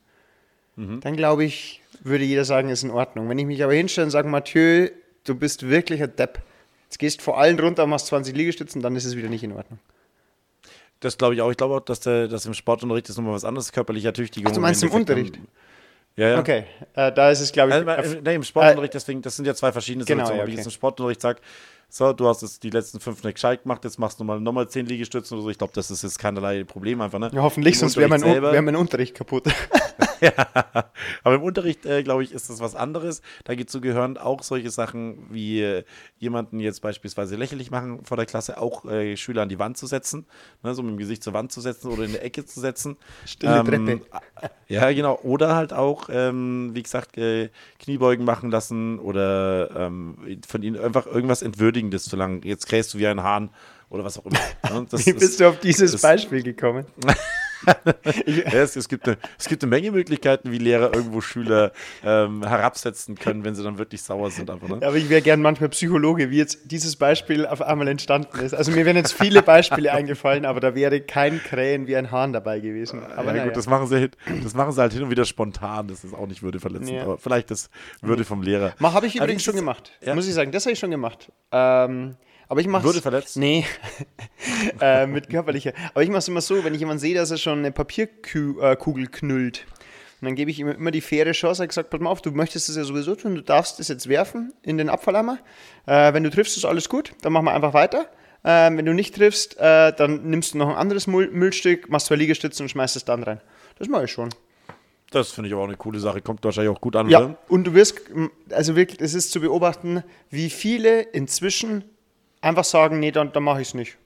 mhm. dann glaube ich, würde jeder sagen, ist in Ordnung. Wenn ich mich aber hinstelle und sage, Mathieu, du bist wirklich ein Depp. Jetzt gehst vor allen runter, machst 20 Liegestützen, dann ist es wieder nicht in Ordnung. Das glaube ich auch. Ich glaube auch, dass, der, dass im Sportunterricht ist nochmal was anderes, körperliche Ertüchtigung. Ach, du meinst im Unterricht? Ja, ja. Okay, äh, da ist es, glaube ich. Also, nee, im Sportunterricht, deswegen, das sind ja zwei verschiedene genau, Situationen. Ja, okay. Wenn ich jetzt im Sportunterricht sage, so, du hast jetzt die letzten fünf nicht gescheit gemacht, jetzt machst du mal nochmal zehn Liegestützen oder so. Ich glaube, das ist jetzt keinerlei Problem einfach. Ne? Ja, hoffentlich, sonst wäre mein, wär mein Unterricht kaputt. [laughs] [laughs] ja, aber im Unterricht, äh, glaube ich, ist das was anderes. Da dazu gehören auch solche Sachen wie äh, jemanden jetzt beispielsweise lächerlich machen vor der Klasse, auch äh, Schüler an die Wand zu setzen, ne, so mit dem Gesicht zur Wand zu setzen oder in der Ecke zu setzen. Stille ähm, Treppe. [laughs] Ja, genau. Oder halt auch, ähm, wie gesagt, äh, Kniebeugen machen lassen oder ähm, von ihnen einfach irgendwas Entwürdigendes zu lang. Jetzt krähst du wie ein Hahn oder was auch immer. [laughs] Ne? wie bist ist, du auf dieses Beispiel gekommen? [laughs] ja, [laughs] es, es, gibt eine, es gibt eine Menge Möglichkeiten, wie Lehrer irgendwo Schüler ähm, herabsetzen können, wenn sie dann wirklich sauer sind. Einfach, ne? aber ich wäre gern manchmal Psychologe, wie jetzt dieses Beispiel auf einmal entstanden ist. Also mir wären jetzt viele Beispiele [laughs] eingefallen, aber da wäre kein Krähen wie ein Hahn dabei gewesen. Aber ja, gut, das machen, sie, das machen sie halt hin und wieder spontan. Das ist auch nicht würdeverletzend. Ja. Aber vielleicht das Würde vom Lehrer. Habe ich übrigens schon gemacht. Ja. Muss ich sagen, das habe ich schon gemacht. Ähm, aber ich mache Würde verletzt? Nee, [laughs] äh, mit körperlicher. Aber ich mache es immer so, wenn ich jemanden sehe, dass er schon eine Papierkugel knüllt. Und dann gebe ich ihm immer die faire Chance. Er gesagt, pass mal auf, du möchtest es ja sowieso tun, du darfst es jetzt werfen in den Abfalleimer. Äh, wenn du triffst, ist alles gut, dann machen wir einfach weiter. Äh, wenn du nicht triffst, äh, dann nimmst du noch ein anderes Müllstück, machst zwei Liegestützen und schmeißt es dann rein. Das mache ich schon. Das finde ich aber auch eine coole Sache. Kommt wahrscheinlich auch gut an. Ja, oder? und du wirst, also wirklich, es ist zu beobachten, wie viele inzwischen einfach sagen, nee, dann, dann mache ich es nicht.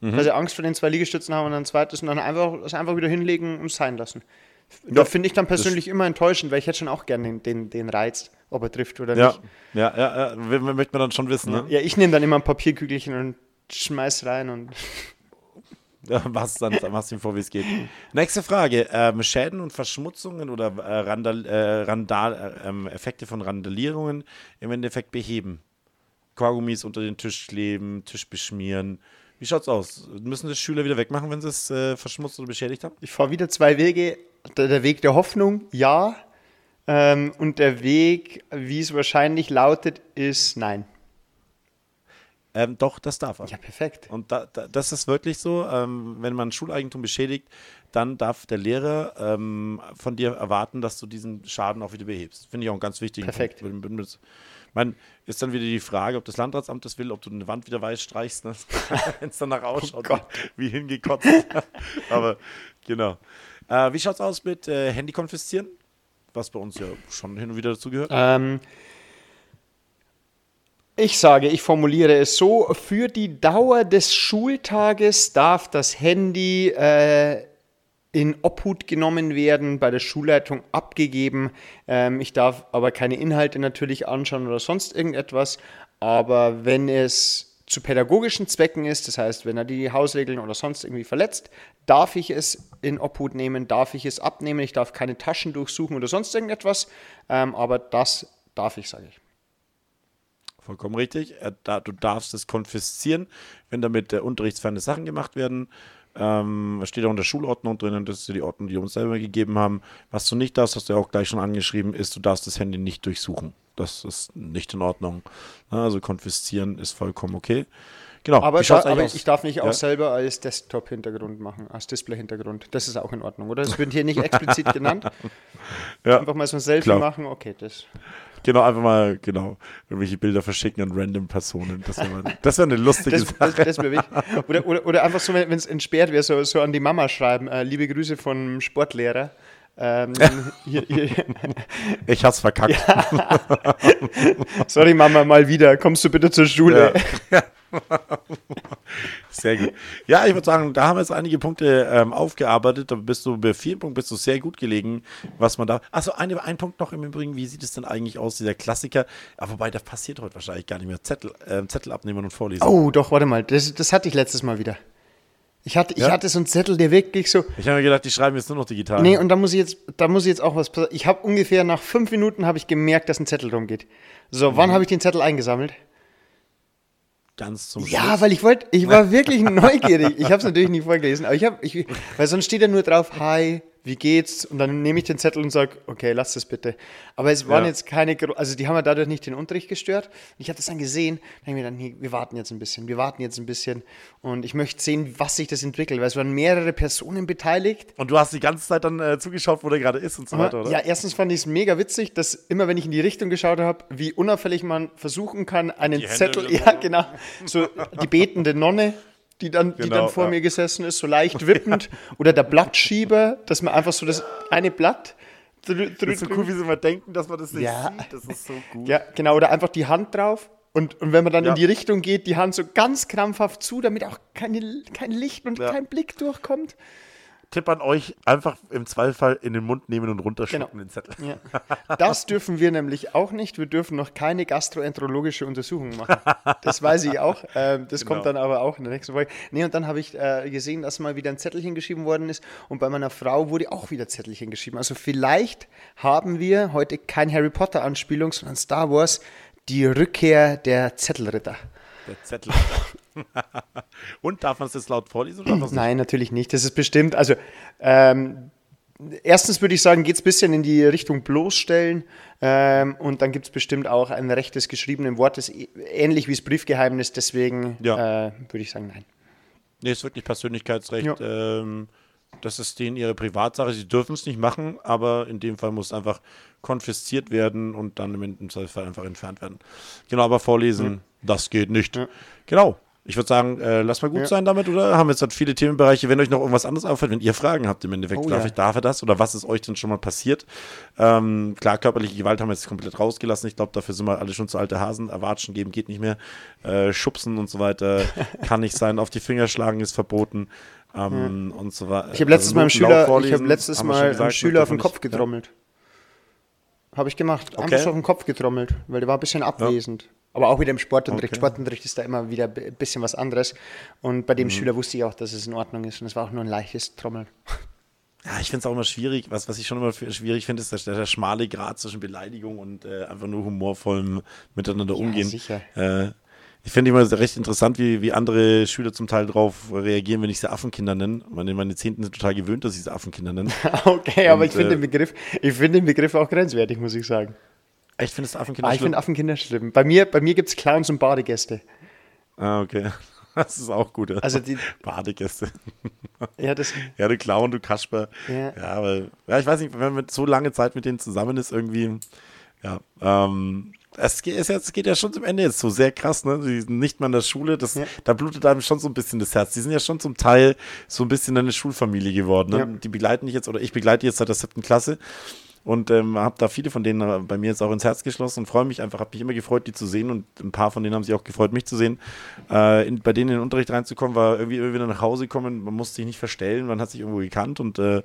Mhm. Weil sie Angst vor den zwei Liegestützen haben und ein zweites und dann einfach, das einfach wieder hinlegen und sein lassen. Ja, da finde ich dann persönlich immer enttäuschend, weil ich hätte schon auch gerne den, den, den Reiz, ob er trifft oder ja. nicht. Ja, ja, ja, möchte man dann schon wissen. Ne? Ja, ich nehme dann immer ein Papierkügelchen und schmeiß rein und. [laughs] Ja, machst dann machst ihm vor, wie es geht. Nächste Frage: ähm, Schäden und Verschmutzungen oder äh, Randal, äh, Randal, äh, Effekte von Randalierungen im Endeffekt beheben. Kaugummis unter den Tisch kleben, Tisch beschmieren. Wie schaut's aus? Müssen das Schüler wieder wegmachen, wenn sie es äh, verschmutzt oder beschädigt haben? Ich fahre wieder zwei Wege. Der, Weg der Hoffnung, ja. Ähm, und der Weg, wie es wahrscheinlich lautet, ist nein. Ähm, doch, das darf er. Ja, perfekt. Und da, da, das ist wirklich so, ähm, wenn man Schuleigentum beschädigt, dann darf der Lehrer ähm, von dir erwarten, dass du diesen Schaden auch wieder behebst. Finde ich auch ganz wichtig. Perfekt. Punkt. Man ist dann wieder die Frage, ob das Landratsamt das will, ob du eine Wand wieder weiß streichst, ne? [laughs] wenn es danach ausschaut, oh wie, wie hingekotzt. [laughs] Aber genau. Äh, wie schaut es aus mit äh, Handy konfiszieren? Was bei uns ja schon hin und wieder dazu gehört. Ähm, ich sage, ich formuliere es so, für die Dauer des Schultages darf das Handy äh, in Obhut genommen werden, bei der Schulleitung abgegeben. Ähm, ich darf aber keine Inhalte natürlich anschauen oder sonst irgendetwas. Aber wenn es zu pädagogischen Zwecken ist, das heißt, wenn er die Hausregeln oder sonst irgendwie verletzt, darf ich es in Obhut nehmen, darf ich es abnehmen, ich darf keine Taschen durchsuchen oder sonst irgendetwas. Ähm, aber das darf ich, sage ich. Vollkommen richtig. Du darfst es konfiszieren, wenn damit unterrichtsferne Sachen gemacht werden. Ähm, steht auch in der Schulordnung drinnen, das ist die Ordnung, die uns selber gegeben haben. Was du nicht darfst, hast du ja auch gleich schon angeschrieben, ist, du darfst das Handy nicht durchsuchen. Das ist nicht in Ordnung. Also konfiszieren ist vollkommen okay. Genau. Aber, da, aber ich darf nicht ja? auch selber als Desktop-Hintergrund machen, als Display-Hintergrund. Das ist auch in Ordnung, oder? Das wird hier nicht explizit genannt. [laughs] Ja, Einfach mal so ein Selfie klar. machen, okay, das. Genau, einfach mal, genau, irgendwelche Bilder verschicken an random Personen. Das wäre wär eine lustige das, Sache. Das, das oder, oder, oder einfach so, wenn es entsperrt wäre, so, so an die Mama schreiben, äh, liebe Grüße vom Sportlehrer. Ähm, hier, hier. [laughs] Ich hab's verkackt. Ja. [laughs] Sorry, Mama, mal wieder. Kommst du bitte zur Schule? Ja. [laughs] sehr gut. Ja, ich würde sagen, da haben wir jetzt einige Punkte ähm, aufgearbeitet. Da bist du bei vielen Punkten bist du sehr gut gelegen, was man da. Achso, eine, ein Punkt noch im Übrigen. Wie sieht es denn eigentlich aus, dieser Klassiker? Aber wobei, das passiert heute wahrscheinlich gar nicht mehr. Zettel, äh, Zettel abnehmen und vorlesen. Oh, doch, warte mal. Das, das hatte ich letztes Mal wieder. Ich hatte, ja? ich hatte so einen Zettel, der wirklich so. Ich habe mir gedacht, die schreiben jetzt nur noch digital. Nee, und da muss ich jetzt, da muss ich jetzt auch was Ich habe ungefähr nach fünf Minuten habe ich gemerkt, dass ein Zettel rumgeht. So, mhm. wann habe ich den Zettel eingesammelt? Ganz zum Schluss. Ja, weil ich wollte, ich [laughs] war wirklich neugierig. Ich habe es natürlich nie vorgelesen, aber ich habe, ich, weil sonst steht da nur drauf, hi, wie geht's? Und dann nehme ich den Zettel und sage, okay, lass das bitte. Aber es waren ja. jetzt keine, also die haben ja dadurch nicht den Unterricht gestört. Ich habe das dann gesehen, dann habe ich mir gedacht, nee, wir warten jetzt ein bisschen, wir warten jetzt ein bisschen und ich möchte sehen, was sich das entwickelt, weil es waren mehrere Personen beteiligt. Und du hast die ganze Zeit dann äh, zugeschaut, wo der gerade ist und so weiter, oder? Ja, erstens fand ich es mega witzig, dass immer, wenn ich in die Richtung geschaut habe, wie unauffällig man versuchen kann, einen Zettel, [laughs] ja genau, so die betende Nonne die dann, genau, die dann vor ja. mir gesessen ist, so leicht wippend. [laughs] Oder der Blattschieber, dass man einfach so das eine Blatt. Das ist so cool, wie sie mal denken, dass man das nicht ja. sieht. Das ist so gut. Ja, genau. Oder einfach die Hand drauf. Und, und wenn man dann ja. in die Richtung geht, die Hand so ganz krampfhaft zu, damit auch keine, kein Licht und kein Blick durchkommt. Tipp an euch, einfach im Zweifel in den Mund nehmen und runterschlucken genau. den Zettel. Ja. [laughs] Das dürfen wir nämlich auch nicht. Wir dürfen noch keine gastroenterologische Untersuchung machen. Das weiß ich auch. [laughs] Ähm, das genau. kommt dann aber auch in der nächsten Folge. Nee, und dann habe ich äh, gesehen, dass mal wieder ein Zettelchen geschrieben worden ist. Und bei meiner Frau wurde auch wieder Zettelchen geschrieben. Also vielleicht haben wir heute kein Harry Potter-Anspielung, sondern Star Wars, die Rückkehr der Zettelritter. Der Zettelritter. [laughs] Und darf man es jetzt laut vorlesen? Nein, natürlich nicht. Das ist bestimmt, also ähm, erstens würde ich sagen, geht es ein bisschen in die Richtung bloßstellen ähm, und dann gibt es bestimmt auch ein Recht des geschriebenen Wortes, ähnlich wie das Briefgeheimnis, deswegen ja. äh, würde ich sagen, nein. Nee, ist wirklich Persönlichkeitsrecht. Ja. Ähm, das ist denen ihre Privatsache. Sie dürfen es nicht machen, aber in dem Fall muss es einfach konfisziert werden und dann im Zweifel einfach entfernt werden. Genau, aber vorlesen, ja. Das geht nicht. Genau. Ich würde sagen, äh, lass mal gut ja. sein damit, oder? Haben wir jetzt halt viele Themenbereiche. Wenn euch noch irgendwas anderes auffällt, wenn ihr Fragen habt im Endeffekt, oh, darf, ja. ich, darf er das? Oder was ist euch denn schon mal passiert? Ähm, klar, körperliche Gewalt haben wir jetzt komplett rausgelassen. Ich glaube, dafür sind wir alle schon zu alte Hasen. Erwatschen geben geht nicht mehr. Äh, schubsen und so weiter [laughs] kann nicht sein. Auf die Finger schlagen ist verboten. Ähm, ja. und so weiter. Ich habe letztes also Mal, Schüler, ich hab letztes Mal gesagt, einem Schüler auf den Kopf getrommelt. Habe ich gemacht. Okay. Einfach auf den Kopf getrommelt, weil der war ein bisschen abwesend. Aber auch wieder im Sportunterricht. Okay. Sportunterricht ist da immer wieder ein bisschen was anderes. Und bei dem mhm. Schüler wusste ich auch, dass es in Ordnung ist. Und es war auch nur ein leichtes Trommeln. [laughs] Ja, ich finde es auch immer schwierig. Was, was ich schon immer schwierig finde, ist der, der, schmale Grad zwischen Beleidigung und äh, einfach nur humorvollem Miteinander ja, umgehen. Sicher. Äh, ich finde immer recht interessant, wie, wie andere Schüler zum Teil darauf reagieren, wenn ich sie Affenkinder nenne. Meine, meine Zehnten sind total gewöhnt, dass ich sie Affenkinder nenne. [laughs] okay, und, aber ich finde äh, den, Begriff, find den Begriff auch grenzwertig, muss ich sagen. Echt, findest du Affenkinder ah, ich finde Affenkinder schlimm. Bei mir, bei mir gibt es Clowns und Badegäste. Ah, okay. [laughs] Das ist auch gut. Also die [laughs] Badegäste. Ja, das. [laughs] Ja, du Clown, du Kasper. Ja. ja, aber ja, ich weiß nicht, wenn man so lange Zeit mit denen zusammen ist, irgendwie, ja, ähm, es geht, es geht ja schon zum Ende jetzt so sehr krass, ne? Die sind nicht mal in der Schule, das, ja. da blutet einem schon so ein bisschen das Herz. Die sind ja schon zum Teil so ein bisschen eine Schulfamilie geworden. Ne? Ja. Die begleiten dich jetzt, oder ich begleite jetzt seit der siebten Klasse. Und ähm, habe da viele von denen äh, bei mir jetzt auch ins Herz geschlossen und freue mich einfach, habe mich immer gefreut, die zu sehen. Und ein paar von denen haben sich auch gefreut, mich zu sehen. Äh, in, bei denen in den Unterricht reinzukommen, war irgendwie immer wieder nach Hause kommen, man musste sich nicht verstellen, man hat sich irgendwo gekannt und äh,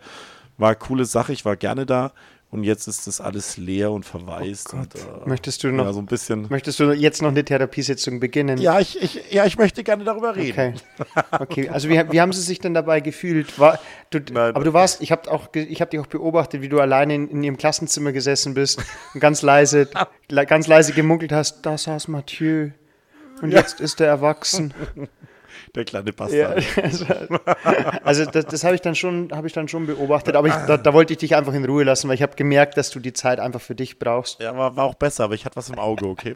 war eine coole Sache, ich war gerne da und jetzt ist das alles leer und verwaist. Oh und, äh, möchtest du noch ja, so ein bisschen? Möchtest du jetzt noch eine Therapiesitzung beginnen? Ja, ich, ich, ja, ich möchte gerne darüber reden. Okay, okay. also wie, wie haben Sie sich denn dabei gefühlt? War, du, aber du warst, ich habe auch, ich habe dich auch beobachtet, wie du alleine in, in Ihrem Klassenzimmer gesessen bist und ganz leise, ganz leise gemunkelt hast. Da saß Mathieu und ja. jetzt ist er erwachsen. Der kleine Bastard. Ja, [laughs] also, also, das, das habe ich, dann schon, hab ich dann schon beobachtet, aber ich, da, da, wollte ich dich einfach in Ruhe lassen, weil ich habe gemerkt, dass du die Zeit einfach für dich brauchst. Ja, war, war auch besser, aber ich hatte was im Auge, okay.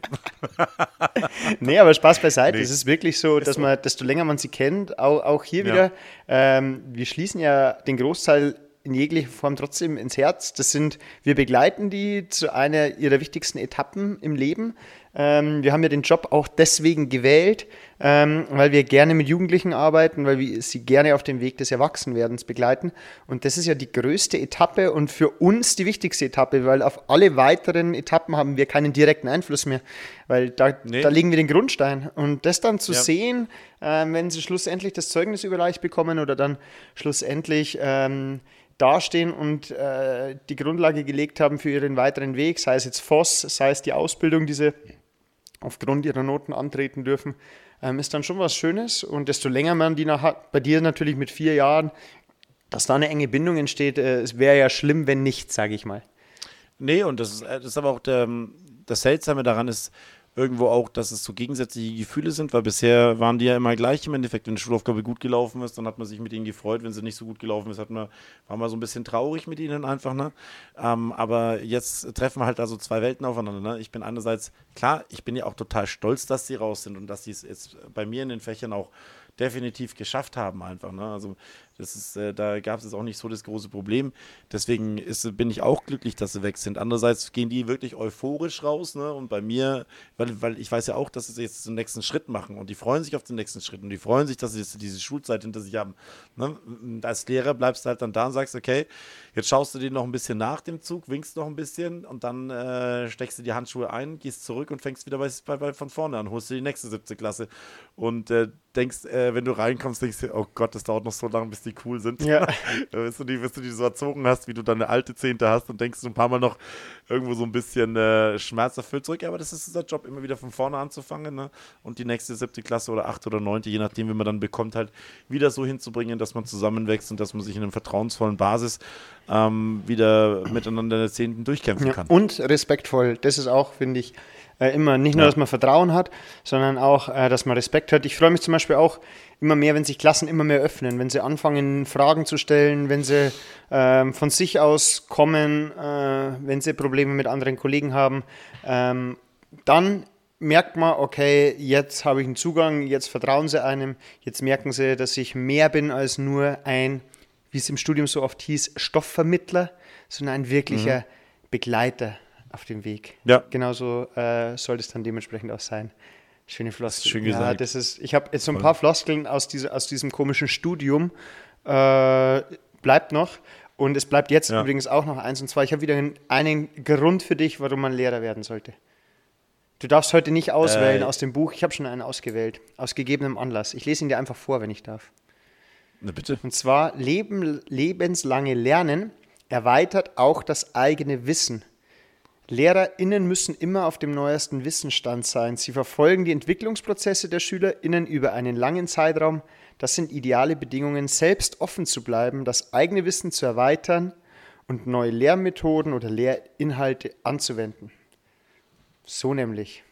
[laughs] nee, aber Spaß beiseite. Nee. Es ist wirklich so, dass man, desto länger man sie kennt, auch, auch hier ja. wieder, ähm, wir schließen ja den Großteil in jeglicher Form trotzdem ins Herz. Das sind, wir begleiten die zu einer ihrer wichtigsten Etappen im Leben. Ähm, wir haben ja den Job auch deswegen gewählt, ähm, weil wir gerne mit Jugendlichen arbeiten, weil wir sie gerne auf dem Weg des Erwachsenwerdens begleiten. Und das ist ja die größte Etappe und für uns die wichtigste Etappe, weil auf alle weiteren Etappen haben wir keinen direkten Einfluss mehr, weil da, nee. da legen wir den Grundstein. Und das dann zu ja. sehen, äh, wenn sie schlussendlich das Zeugnis überreicht bekommen oder dann schlussendlich ähm, dastehen und äh, die Grundlage gelegt haben für ihren weiteren Weg, sei es jetzt FOS, sei es die Ausbildung, die sie aufgrund ihrer Noten antreten dürfen, ähm, ist dann schon was Schönes. Und desto länger man die noch hat, bei dir natürlich mit vier Jahren, dass da eine enge Bindung entsteht, äh, es wäre ja schlimm, wenn nicht, sage ich mal. Nee, und das ist, äh, das ist aber auch der, das Seltsame daran ist, irgendwo auch, dass es so gegensätzliche Gefühle sind, weil bisher waren die ja immer gleich im Endeffekt. Wenn die Schulaufgabe gut gelaufen ist, dann hat man sich mit ihnen gefreut. Wenn sie nicht so gut gelaufen ist, hat man, war man so ein bisschen traurig mit ihnen einfach. Ne? Ähm, aber jetzt treffen halt also zwei Welten aufeinander. Ne? Ich bin einerseits, klar, ich bin ja auch total stolz, dass sie raus sind und dass sie es jetzt bei mir in den Fächern auch definitiv geschafft haben einfach. Ne? Also das ist, äh, da gab es auch nicht so das große Problem. Deswegen ist, bin ich auch glücklich, dass sie weg sind. Andererseits gehen die wirklich euphorisch raus. Ne? Und bei mir, weil, weil ich weiß ja auch, dass sie jetzt den nächsten Schritt machen. Und die freuen sich auf den nächsten Schritt. Und die freuen sich, dass sie jetzt diese Schulzeit hinter sich haben. Ne? Als Lehrer bleibst du halt dann da und sagst, okay, jetzt schaust du dir noch ein bisschen nach dem Zug, winkst noch ein bisschen und dann äh, steckst du die Handschuhe ein, gehst zurück und fängst wieder bei, bei, bei von vorne an, holst du die nächste siebte Klasse. Und äh, denkst, äh, wenn du reinkommst, denkst du, oh Gott, das dauert noch so lange, bis die cool sind. Ja. [laughs] bis, du die, bis du die so erzogen hast, wie du deine alte Zehnte hast und denkst du ein paar Mal noch irgendwo so ein bisschen äh, schmerzerfüllt zurück. Ja, aber das ist unser Job, immer wieder von vorne anzufangen ne? und die nächste siebte Klasse oder achte oder neunte, je nachdem, wie man dann bekommt, halt wieder so hinzubringen, dass man zusammenwächst und dass man sich in einer vertrauensvollen Basis ähm, wieder miteinander in der Zehnten durchkämpfen ja. kann. Und respektvoll, das ist auch, finde ich, äh, immer nicht nur, ja. dass man Vertrauen hat, sondern auch, äh, dass man Respekt hat. Ich freue mich zum Beispiel auch immer mehr, wenn sich Klassen immer mehr öffnen, wenn sie anfangen, Fragen zu stellen, wenn sie äh, von sich aus kommen, äh, wenn sie Probleme mit anderen Kollegen haben. Ähm, dann merkt man, okay, jetzt habe ich einen Zugang, jetzt vertrauen sie einem, jetzt merken sie, dass ich mehr bin als nur ein, wie es im Studium so oft hieß, Stoffvermittler, sondern ein wirklicher mhm. Begleiter auf dem Weg. Ja. Genauso äh, soll es dann dementsprechend auch sein. Schöne Floskeln. Schön gesagt. Ja, das ist, ich habe jetzt so ein paar Floskeln aus, diese, aus diesem komischen Studium. Äh, bleibt noch. Und es bleibt jetzt ja. übrigens auch noch eins und zwei. Ich habe wieder einen, einen, Grund für dich, warum man Lehrer werden sollte. Du darfst heute nicht auswählen äh, aus dem Buch. Ich habe schon einen ausgewählt. Aus gegebenem Anlass. Ich lese ihn dir einfach vor, wenn ich darf. Na bitte. Und zwar: Leben, lebenslange Lernen erweitert auch das eigene Wissen LehrerInnen müssen immer auf dem neuesten Wissensstand sein. Sie verfolgen die Entwicklungsprozesse der SchülerInnen über einen langen Zeitraum. Das sind ideale Bedingungen, selbst offen zu bleiben, das eigene Wissen zu erweitern und neue Lehrmethoden oder Lehrinhalte anzuwenden. So nämlich.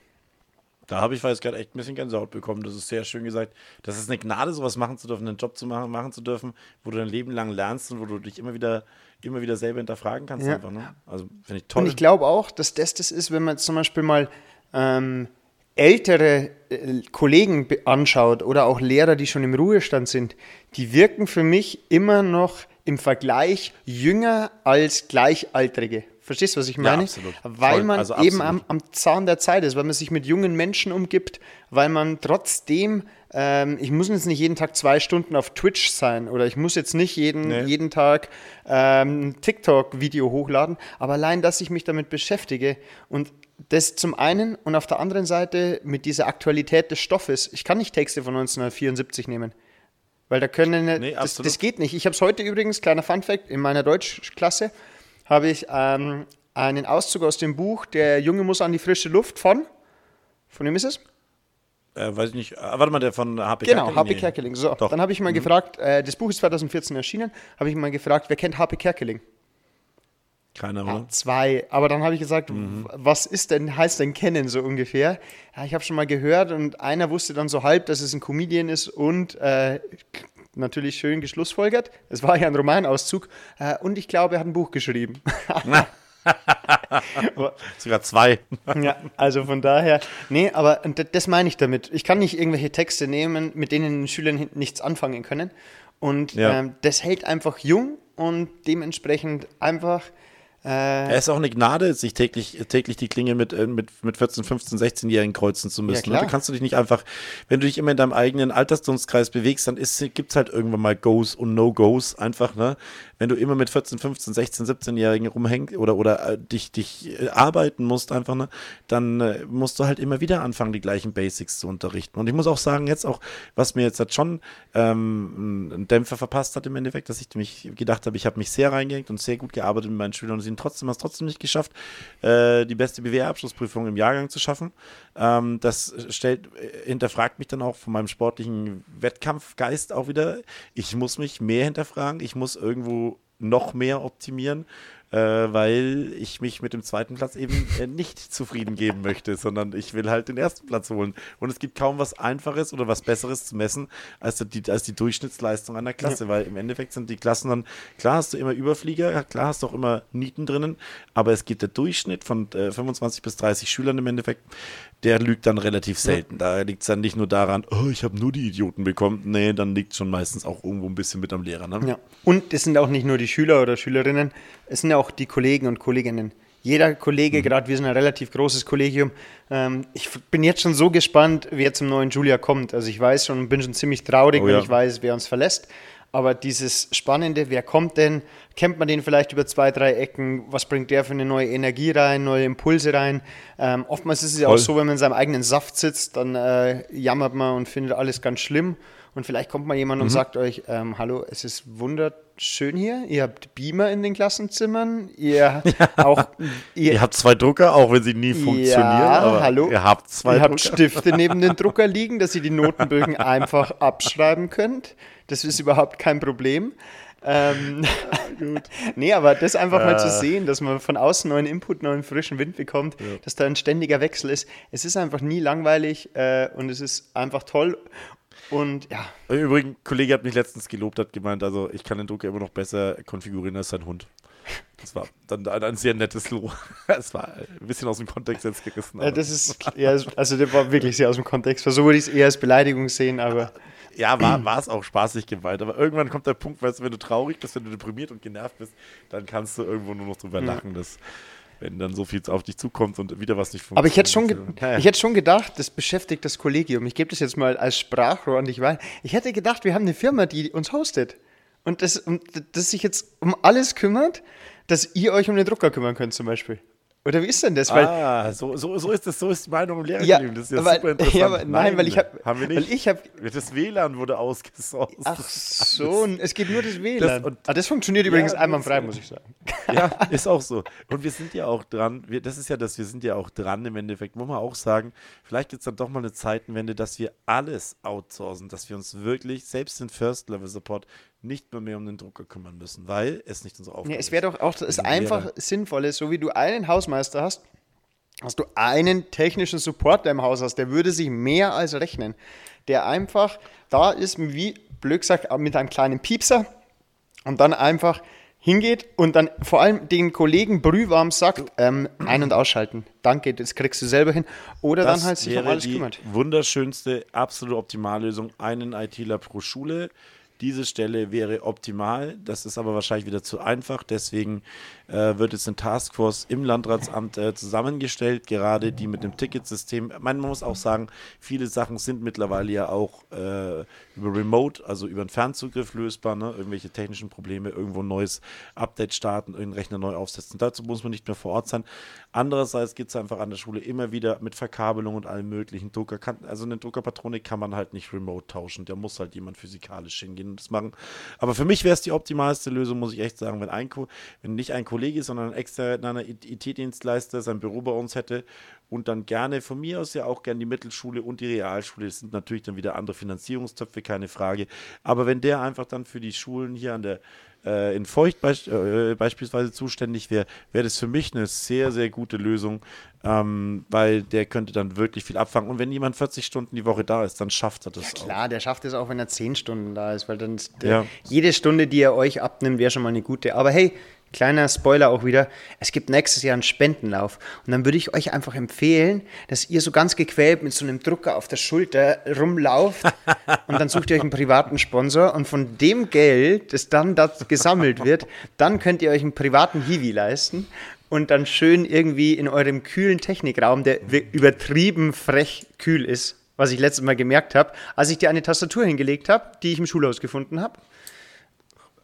Da habe ich jetzt gerade echt ein bisschen Gänsehaut bekommen. Das ist sehr schön gesagt. Das ist eine Gnade, sowas machen zu dürfen, einen Job zu machen, machen zu dürfen, wo du dein Leben lang lernst und wo du dich immer wieder immer wieder selber hinterfragen kannst. Ja. Einfach, ne? Also finde ich toll. Und ich glaube auch, dass das das ist, wenn man zum Beispiel mal ähm, ältere äh, Kollegen anschaut oder auch Lehrer, die schon im Ruhestand sind, die wirken für mich immer noch im Vergleich jünger als Gleichaltrige. Verstehst du, was ich meine? Ja, absolut. Weil Voll. man also eben am, am Zahn der Zeit ist, weil man sich mit jungen Menschen umgibt, weil man trotzdem ähm, ich muss jetzt nicht jeden Tag zwei Stunden auf Twitch sein oder ich muss jetzt nicht jeden, nee. jeden Tag ähm, TikTok-Video hochladen, aber allein, dass ich mich damit beschäftige und das zum einen und auf der anderen Seite mit dieser Aktualität des Stoffes. Ich kann nicht Texte von 1974 nehmen. Weil da können, nee, das, das, geht nicht. Ich habe es heute übrigens, kleiner Funfact, in meiner Deutschklasse habe ich ähm, einen Auszug aus dem Buch Der Junge muss an die frische Luft von, von wem ist es? Äh, weiß ich nicht. Äh, warte mal, der von HP Kerkeling. Genau, HP Kerkeling. So, Doch. dann habe ich mal mhm. gefragt, äh, das Buch ist 2014 erschienen, habe ich mal gefragt, wer kennt HP Kerkeling? Keiner, oder? Ja, zwei. Aber dann habe ich gesagt, mhm. was ist denn, heißt denn kennen so ungefähr? Ja, ich habe schon mal gehört und einer wusste dann so halb, dass es ein Comedian ist und äh, natürlich schön geschlussfolgert. Es war ja ein Romanauszug äh, und ich glaube, er hat ein Buch geschrieben. [laughs] Sogar zwei. [laughs] ja, also von daher, nee, aber das meine ich damit. Ich kann nicht irgendwelche Texte nehmen, mit denen die Schüler nichts anfangen können. Und ja. ähm, das hält einfach jung und dementsprechend einfach äh, es ist auch eine Gnade, sich täglich, täglich die Klinge mit, äh, mit, mit 14, 15, 16-Jährigen kreuzen zu müssen. Ja, du kannst du dich nicht einfach, wenn du dich immer in deinem eigenen Altersdunstkreis bewegst, dann gibt es halt irgendwann mal Goes und No-Goes einfach, ne? Wenn du immer mit 14, 15, 16, 17-Jährigen rumhängst oder, oder äh, dich, dich äh, arbeiten musst einfach, ne? Dann äh, musst du halt immer wieder anfangen, die gleichen Basics zu unterrichten. Und ich muss auch sagen, jetzt auch, was mir jetzt halt schon ähm, einen Dämpfer verpasst hat im Endeffekt, dass ich mich gedacht habe, ich habe mich sehr reingehängt und sehr gut gearbeitet mit meinen Schülern sie trotzdem, es trotzdem nicht geschafft, äh, die beste BWR-Abschlussprüfung im Jahrgang zu schaffen. Ähm, das stellt, äh, hinterfragt mich dann auch von meinem sportlichen Wettkampfgeist auch wieder. Ich muss mich mehr hinterfragen, ich muss irgendwo noch mehr optimieren äh, weil ich mich mit dem zweiten Platz eben äh, nicht zufrieden geben möchte, sondern ich will halt den ersten Platz holen. Und es gibt kaum was Einfaches oder was Besseres zu messen als die, als die Durchschnittsleistung einer Klasse, ja. weil im Endeffekt sind die Klassen dann, klar hast du immer Überflieger, klar hast du auch immer Nieten drinnen, aber es gibt der Durchschnitt von äh, 25 bis 30 Schülern im Endeffekt, der lügt dann relativ selten. Ja. Da liegt es dann nicht nur daran, oh, ich habe nur die Idioten bekommen. Nee, dann liegt es schon meistens auch irgendwo ein bisschen mit am Lehrer. Ne? Ja. Und es sind auch nicht nur die Schüler oder Schülerinnen, es sind ja auch die Kollegen und Kolleginnen. Jeder Kollege, mhm. gerade wir sind ein relativ großes Kollegium. Ähm, ich bin jetzt schon so gespannt, wer zum neuen Julia kommt. Also ich weiß schon, bin schon ziemlich traurig, oh, wenn ich weiß, wer uns verlässt. Aber dieses Spannende, wer kommt denn? Kennt man den vielleicht über zwei, drei Ecken? Was bringt der für eine neue Energie rein, neue Impulse rein? Ähm, oftmals ist es ja auch so, wenn man in seinem eigenen Saft sitzt, dann äh, jammert man und findet alles ganz schlimm. Und vielleicht kommt mal jemand mhm. und sagt euch, ähm, hallo, es ist wunderschön hier. Ihr habt Beamer in den Klassenzimmern. Ihr [laughs] ja. auch. Ihr, ihr, habt zwei Drucker, auch wenn sie nie funktionieren. Ja, hallo. Ihr habt zwei ihr Drucker. habt Stifte neben den [laughs] Drucker liegen, dass ihr die Notenbögen [laughs] einfach abschreiben könnt. Das ist überhaupt kein Problem. Ähm, [laughs] Gut. nee, aber das einfach äh. mal zu sehen, dass man von außen neuen Input, neuen frischen Wind bekommt, ja. dass da ein ständiger Wechsel ist. Es ist einfach nie langweilig äh, und es ist einfach toll. Und ja. Übrigens, ein Kollege hat mich letztens gelobt, hat gemeint, also ich kann den Drucker immer noch besser konfigurieren als sein Hund. Das war dann ein, ein sehr nettes Lob. [laughs] Es war ein bisschen aus dem Kontext jetzt gerissen. Ja, das ist, ja, also der war wirklich sehr aus dem Kontext. So würde ich es eher als Beleidigung sehen, aber [laughs] ja, war, es auch spaßig gemeint. Aber irgendwann kommt der Punkt, weißt du, wenn du traurig bist, wenn du deprimiert und genervt bist, dann kannst du irgendwo nur noch drüber lachen, dass wenn dann so viel auf dich zukommt und wieder was nicht funktioniert. Aber ich hätte schon, ich hätte schon gedacht, das beschäftigt das Kollegium. Ich gebe das jetzt mal als Sprachrohr an dich weiter. Ich hätte gedacht, wir haben eine Firma, die uns hostet und das, und das sich jetzt um alles kümmert, dass ihr euch um den Drucker kümmern könnt zum Beispiel. Oder wie ist denn das? Weil, ah, so, so, so ist das, so ist die Meinung im Lehrerleben. Ja, das ist ja aber, super interessant. [laughs] Ja, aber, nein, nein, weil ich habe, haben wir nicht. Weil ich habe, das WLAN wurde ausgesourced. Ach so, es geht nur das WLAN. Das, und, ah, das funktioniert ja, übrigens einmal frei, muss ich sagen. [laughs] Ja, ist auch so. Und wir sind ja auch dran. Wir, das ist ja das. Wir sind ja auch dran im Endeffekt. Muss man auch sagen. Vielleicht gibt es dann doch mal eine Zeitenwende, dass wir alles outsourcen, dass wir uns wirklich selbst den First Level Support nicht mehr, mehr um den Drucker kümmern müssen, weil es nicht unsere Aufgabe ja, es wäre doch auch das einfach Sinnvolle, so wie du einen Hausmeister hast, hast du einen technischen Support, der im Haus hast, der würde sich mehr als rechnen. Der einfach da ist, wie blöd gesagt, mit einem kleinen Piepser und dann einfach hingeht und dann vor allem den Kollegen brühwarm sagt, ähm, ein- und ausschalten. Danke, das kriegst du selber hin. Oder das dann halt sich um alles die kümmert. Wunderschönste, absolute Optimallösung, einen ITler pro Schule Diese Stelle wäre optimal. Das ist aber wahrscheinlich wieder zu einfach. Deswegen äh, wird jetzt eine Taskforce im Landratsamt äh, zusammengestellt, gerade die mit dem Ticketsystem. Man muss auch sagen, viele Sachen sind mittlerweile ja auch äh, über Remote, also über einen Fernzugriff lösbar. Ne? Irgendwelche technischen Probleme, irgendwo ein neues Update starten, irgendeinen Rechner neu aufsetzen. Dazu muss man nicht mehr vor Ort sein. Andererseits gibt es einfach an der Schule immer wieder mit Verkabelung und allem möglichen Drucker. Also eine Druckerpatrone kann man halt nicht remote tauschen. Da muss halt jemand physikalisch hingehen und das machen. Aber für mich wäre es die optimalste Lösung, muss ich echt sagen, wenn, ein, wenn nicht ein Kollege, sondern ein externer IT-Dienstleister sein Büro bei uns hätte und dann gerne von mir aus ja auch gerne die Mittelschule und die Realschule. Das sind natürlich dann wieder andere Finanzierungstöpfe, keine Frage. Aber wenn der einfach dann für die Schulen hier an der äh, in Feucht beisp äh, beispielsweise zuständig wäre, wäre das für mich eine sehr, sehr gute Lösung, ähm, weil der könnte dann wirklich viel abfangen. Und wenn jemand 40 Stunden die Woche da ist, dann schafft er das ja, klar, auch. der schafft es auch, wenn er 10 Stunden da ist, weil dann ja. jede Stunde, die er euch abnimmt, wäre schon mal eine gute. Aber hey, Kleiner Spoiler auch wieder, es gibt nächstes Jahr einen Spendenlauf. Und dann würde ich euch einfach empfehlen, dass ihr so ganz gequält mit so einem Drucker auf der Schulter rumlauft und dann sucht ihr euch einen privaten Sponsor und von dem Geld, das dann dort gesammelt wird, dann könnt ihr euch einen privaten Hiwi leisten und dann schön irgendwie in eurem kühlen Technikraum, der übertrieben frech kühl ist, was ich letztes Mal gemerkt habe, als ich dir eine Tastatur hingelegt habe, die ich im Schulhaus gefunden habe,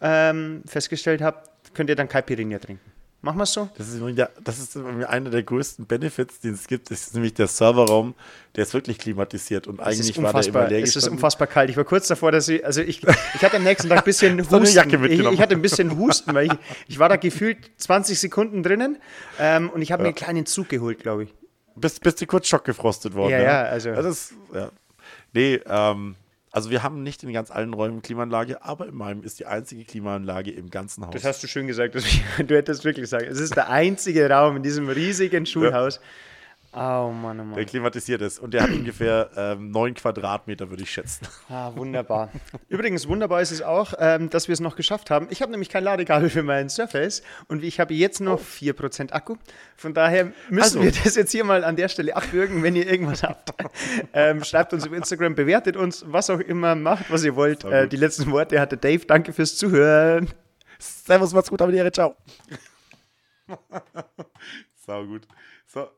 ähm, festgestellt habe, könnt ihr dann Caipirinha trinken. Machen wir es so? Das ist, das ist einer der größten Benefits, die es gibt. Das ist nämlich der Serverraum, der ist wirklich klimatisiert und eigentlich war der immer leer Es ist unfassbar kalt. Ich war kurz davor, dass ich, also ich, ich hatte am nächsten Tag ein bisschen [laughs] Husten. Ich, ich, hatte ein bisschen Husten, weil ich, ich war da gefühlt 20 Sekunden drinnen ähm, und ich habe ja. mir einen kleinen Zug geholt, glaube ich. Bist, bist du kurz schockgefrostet worden? Ja, ja, ja also. Das ist, ja. Nee, ähm, also wir haben nicht in ganz allen Räumen Klimaanlage, aber in meinem ist die einzige Klimaanlage im ganzen Haus. Das hast du schön gesagt. [laughs] du hättest wirklich sagen. Es ist der einzige Raum in diesem riesigen Schulhaus. Ja Oh Mann, oh Mann. Der klimatisiert ist. Und der hat ungefähr ähm, 9 Quadratmeter, würde ich schätzen. Ah, wunderbar. [laughs] Übrigens, wunderbar ist es auch, ähm, dass wir es noch geschafft haben. Ich habe nämlich kein Ladekabel für meinen Surface und ich habe jetzt noch oh. 4% Akku. Von daher müssen also. wir das jetzt hier mal an der Stelle abwürgen, wenn ihr irgendwas habt. [laughs] ähm, schreibt uns auf Instagram, bewertet uns, was auch immer, macht, was ihr wollt. Äh, die letzten Worte hatte Dave. Danke fürs Zuhören. Servus, macht's gut, aber ciao. [laughs] Sau gut. So.